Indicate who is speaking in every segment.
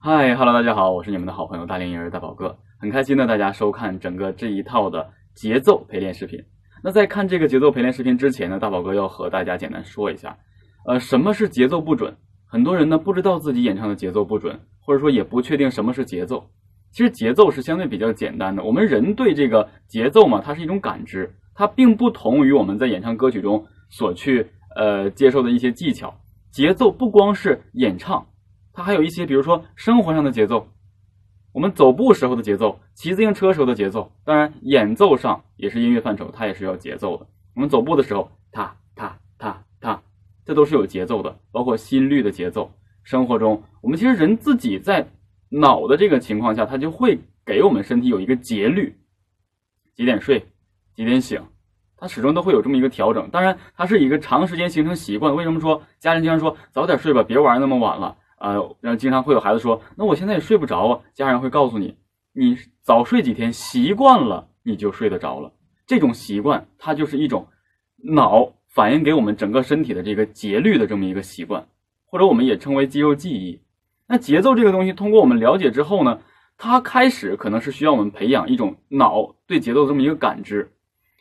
Speaker 1: 嗨哈喽，大家好，我是你们的好朋友大连婴儿大宝哥，很开心呢，大家收看整个这一套的节奏陪练视频。那在看这个节奏陪练视频之前呢，大宝哥要和大家简单说一下，呃，什么是节奏不准？很多人呢不知道自己演唱的节奏不准，或者说也不确定什么是节奏。其实节奏是相对比较简单的，我们人对这个节奏嘛，它是一种感知，它并不同于我们在演唱歌曲中所去呃接受的一些技巧。节奏不光是演唱，它还有一些，比如说生活上的节奏，我们走步时候的节奏，骑自行车时候的节奏，当然演奏上也是音乐范畴，它也是要节奏的。我们走步的时候，踏踏踏踏，这都是有节奏的，包括心率的节奏。生活中，我们其实人自己在脑的这个情况下，它就会给我们身体有一个节律，几点睡，几点醒。它始终都会有这么一个调整，当然它是一个长时间形成习惯。为什么说家人经常说早点睡吧，别玩那么晚了啊？然后经常会有孩子说，那我现在也睡不着啊。家人会告诉你，你早睡几天，习惯了你就睡得着了。这种习惯它就是一种脑反映给我们整个身体的这个节律的这么一个习惯，或者我们也称为肌肉记忆。那节奏这个东西，通过我们了解之后呢，它开始可能是需要我们培养一种脑对节奏这么一个感知。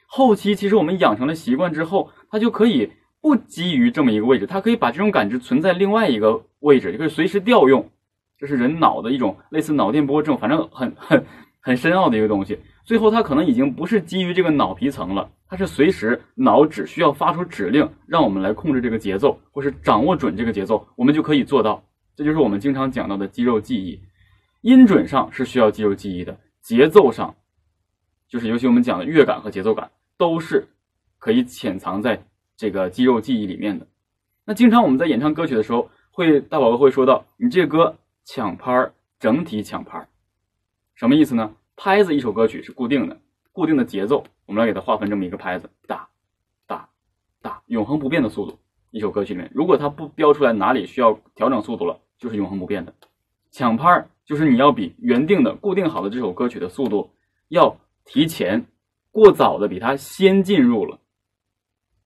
Speaker 1: 后期其实我们养成了习惯之后，它就可以不基于这么一个位置，它可以把这种感知存在另外一个位置，就可以随时调用。这是人脑的一种类似脑电波这种，反正很很很深奥的一个东西。最后它可能已经不是基于这个脑皮层了，它是随时脑只需要发出指令，让我们来控制这个节奏，或是掌握准这个节奏，我们就可以做到。这就是我们经常讲到的肌肉记忆。音准上是需要肌肉记忆的，节奏上就是尤其我们讲的乐感和节奏感。都是可以潜藏在这个肌肉记忆里面的。那经常我们在演唱歌曲的时候，会大宝哥会说到，你这歌抢拍儿，整体抢拍儿，什么意思呢？拍子一首歌曲是固定的，固定的节奏，我们来给它划分这么一个拍子，哒哒哒，永恒不变的速度。一首歌曲里面，如果它不标出来哪里需要调整速度了，就是永恒不变的。抢拍儿就是你要比原定的固定好的这首歌曲的速度要提前。过早的比它先进入了。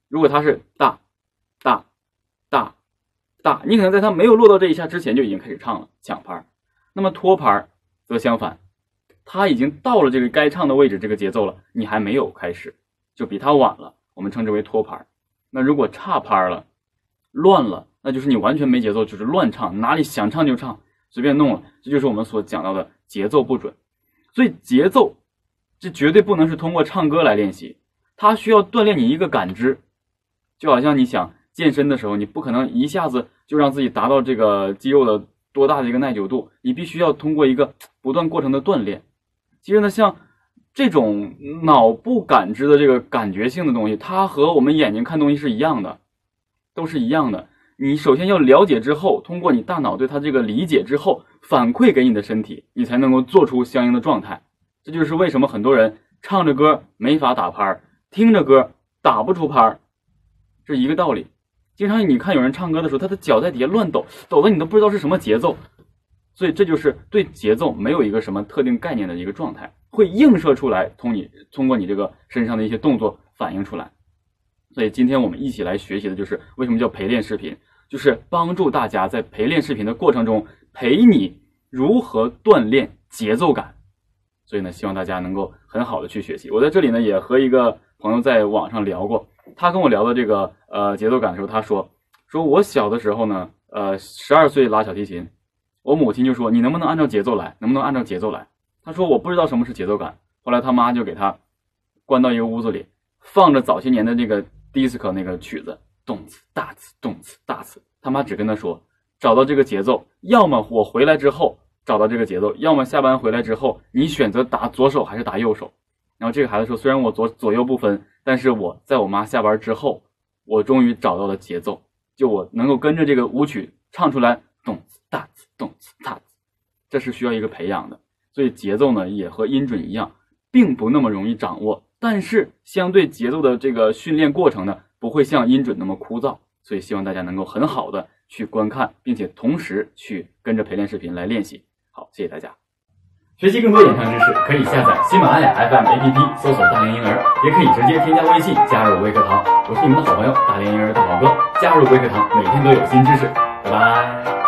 Speaker 1: 如果它是，大，大，大，你可能在他没有落到这一下之前就已经开始唱了抢拍那么拖拍则相反，他已经到了这个该唱的位置，这个节奏了，你还没有开始，就比他晚了。我们称之为拖拍那如果差拍了，乱了，那就是你完全没节奏，就是乱唱，哪里想唱就唱，随便弄了。这就是我们所讲到的节奏不准。所以节奏。这绝对不能是通过唱歌来练习，它需要锻炼你一个感知，就好像你想健身的时候，你不可能一下子就让自己达到这个肌肉的多大的一个耐久度，你必须要通过一个不断过程的锻炼。其实呢，像这种脑部感知的这个感觉性的东西，它和我们眼睛看东西是一样的，都是一样的。你首先要了解之后，通过你大脑对它这个理解之后，反馈给你的身体，你才能够做出相应的状态。这就是为什么很多人唱着歌没法打拍儿，听着歌打不出拍儿，是一个道理。经常你看有人唱歌的时候，他的脚在底下乱抖，抖的你都不知道是什么节奏。所以这就是对节奏没有一个什么特定概念的一个状态，会映射出来，通你通过你这个身上的一些动作反映出来。所以今天我们一起来学习的就是为什么叫陪练视频，就是帮助大家在陪练视频的过程中陪你如何锻炼节奏感。所以呢，希望大家能够很好的去学习。我在这里呢，也和一个朋友在网上聊过，他跟我聊的这个呃节奏感的时候，他说，说我小的时候呢，呃，十二岁拉小提琴，我母亲就说你能不能按照节奏来，能不能按照节奏来？他说我不知道什么是节奏感。后来他妈就给他关到一个屋子里，放着早些年的那个 disco 那个曲子，动次大次，动次大次。他妈只跟他说，找到这个节奏，要么我回来之后。找到这个节奏，要么下班回来之后，你选择打左手还是打右手？然后这个孩子说：“虽然我左左右不分，但是我在我妈下班之后，我终于找到了节奏，就我能够跟着这个舞曲唱出来，动次大次，动次大次。这是需要一个培养的，所以节奏呢也和音准一样，并不那么容易掌握。但是相对节奏的这个训练过程呢，不会像音准那么枯燥。所以希望大家能够很好的去观看，并且同时去跟着陪练视频来练习。好，谢谢大家。学习更多演唱知识，可以下载喜马拉雅 FM APP，搜索“大连婴儿”，也可以直接添加微信加入微课堂。我是你们的好朋友大连婴儿大宝哥，加入微课堂，每天都有新知识。拜拜。